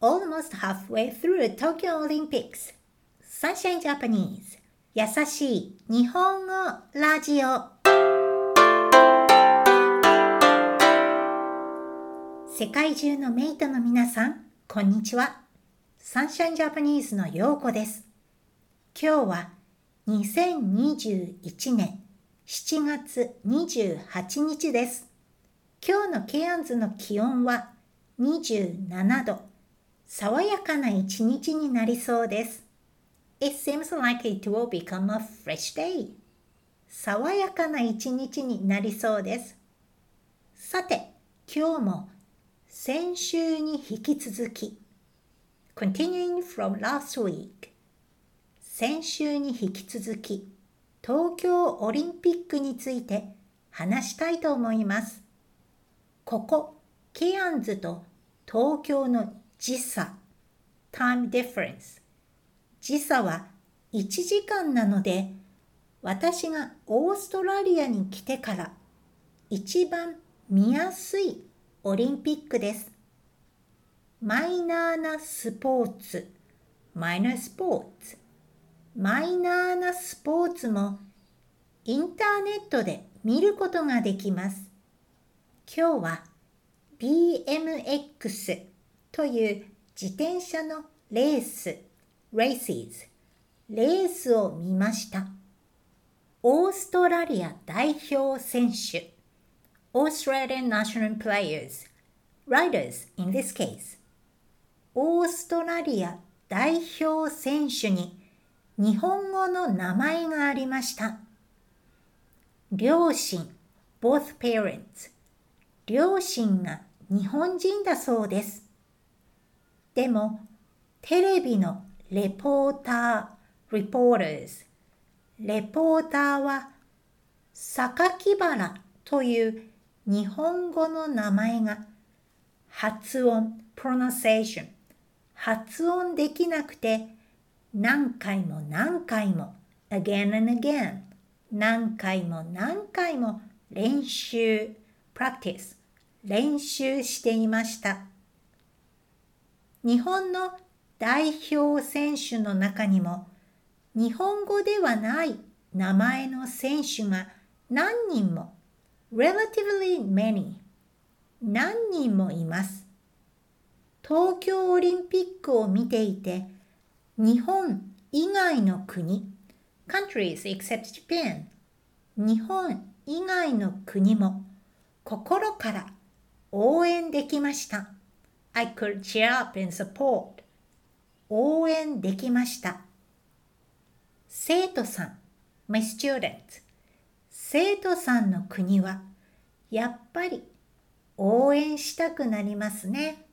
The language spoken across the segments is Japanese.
almost halfway through Tokyo Olympics. Sunshine Japanese 優しい日本語ラジオ世界中のメイトの皆さん、こんにちは。Sunshine Japanese のようこです。今日は2021年7月28日です。今日のケアンズの気温は27度。爽やかな一日になりそうです。It seems like it will become a fresh day. 爽やかな一日になりそうです。さて、今日も先週に引き続き、Continuing from last week 先週に引き続き、東京オリンピックについて話したいと思います。ここ、ケアンズと東京の時差 time difference 時差は1時間なので私がオーストラリアに来てから一番見やすいオリンピックです。マイナーなスポーツ、マイナースポーツ、マイナーなスポーツもインターネットで見ることができます。今日は BMX という自転車のレース、races、レースを見ました。オーストラリア代表選手、Australian national players, riders in this case。オーストラリア代表選手に日本語の名前がありました。両親、both parents。両親が日本人だそうです。でも、テレビのレポーター、reporters、レポーターは、榊原という日本語の名前が発音、pronunciation、発音できなくて何回も何回も again and again 何回も何回も練習 practice 練習していました。日本の代表選手の中にも日本語ではない名前の選手が何人も relatively many 何人もいます。東京オリンピックを見ていて日本以外の国 countries except Japan 日本以外の国も心から応援できました。I could cheer up and support. 応援できました。生徒さん、my student. 生徒さんの国はやっぱり応援したくなりますね。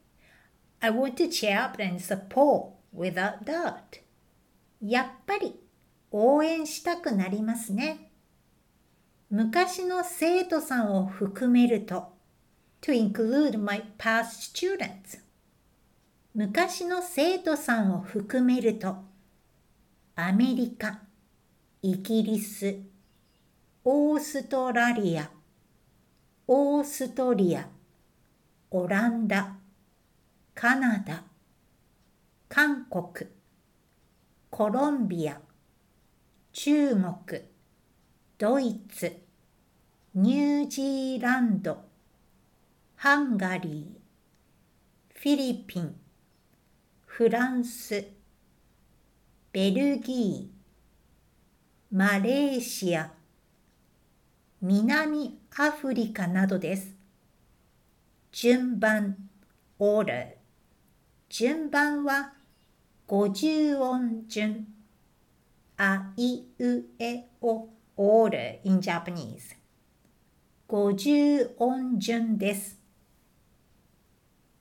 I want to cheer up and support without doubt. やっぱり応援したくなりますね。昔の生徒さんを含めると to include my past students. 昔の生徒さんを含めるとアメリカ、イギリス、オーストラリア、オーストリア、オランダ、カナダ、韓国、コロンビア、中国、ドイツ、ニュージーランド、ハンガリー、フィリピン、フランス、ベルギー、マレーシア、南アフリカなどです。順番、order。順番は50音順。あいうえお order in Japanese。50音順です。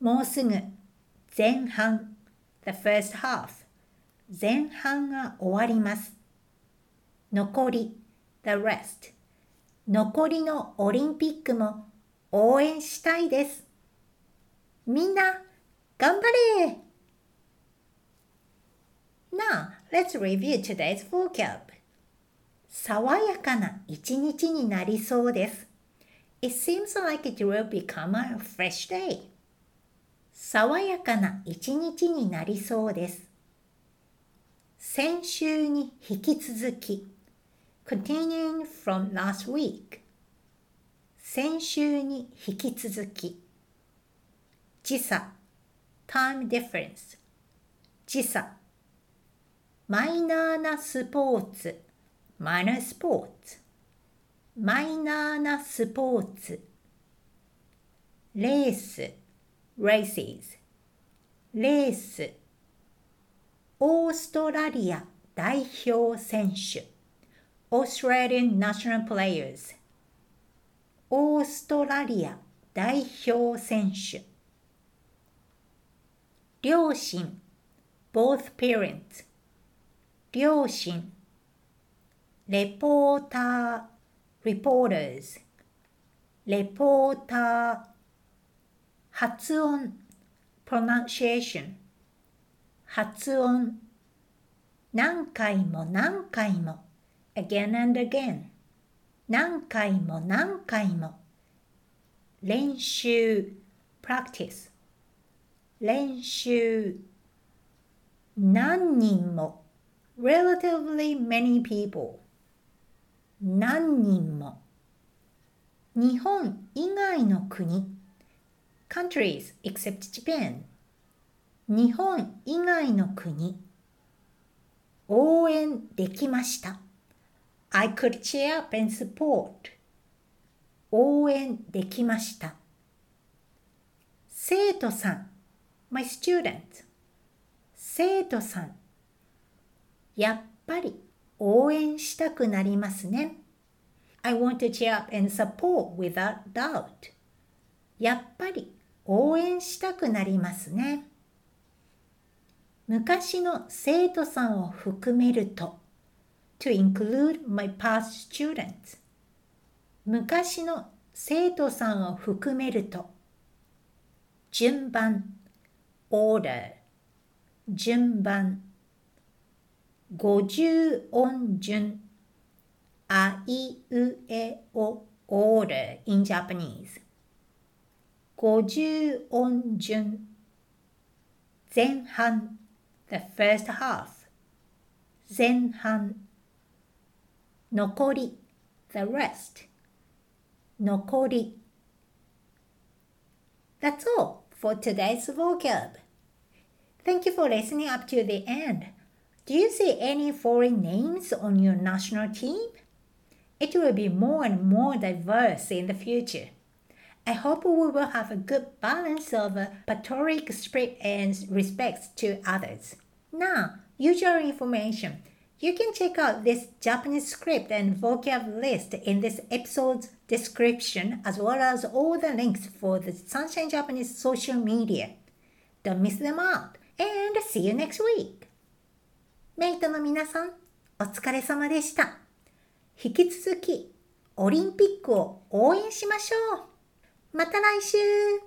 もうすぐ前半 the first half 前半が終わります。残り the rest 残りのオリンピックも応援したいです。みんな頑張れ Now, let's review today's vocab. 爽やかな一日になりそうです。It seems like it will become a fresh day. 爽やかな一日になりそうです。先週に引き続き continuing from last week 先週に引き続き時差 time difference 時差マイナーなスポーツマイナースポーツ。マイナーなスポーツ。レース races レースオーストラリア代表選手 Australian national players オーストラリア代表選手両親 both parents 両親レポーター reporters レポーター発音 pronunciation 発音何回も何回も again and again 何回も何回も練習 practice 練習何人も relatively many people 何人も日本以外の国 countries except Japan 日本以外の国応援できました I could cheer up and support 応援できました生徒さん my student 生徒さんやっぱり応援したくなりますね I want to cheer up and support without doubt やっぱり応援したくなりますね。昔の生徒さんを含めると to include my past students 昔の生徒さんを含めると順番 order 順番五十音順あいうえお order in Japanese 五十音順前半 the first half 前半残り the rest 残り That's all for today's vocab. Thank you for listening up to the end. Do you see any foreign names on your national team? It will be more and more diverse in the future. I hope we will have a good balance of patriotic spirit and respect to others. Now, usual information. You can check out this Japanese script and vocab list in this episode's description as well as all the links for the Sunshine Japanese social media. Don't miss them out and see you next week! メイトの皆さん、お疲れ様でした。引き続き、オリンピックを応援しましょう また来週。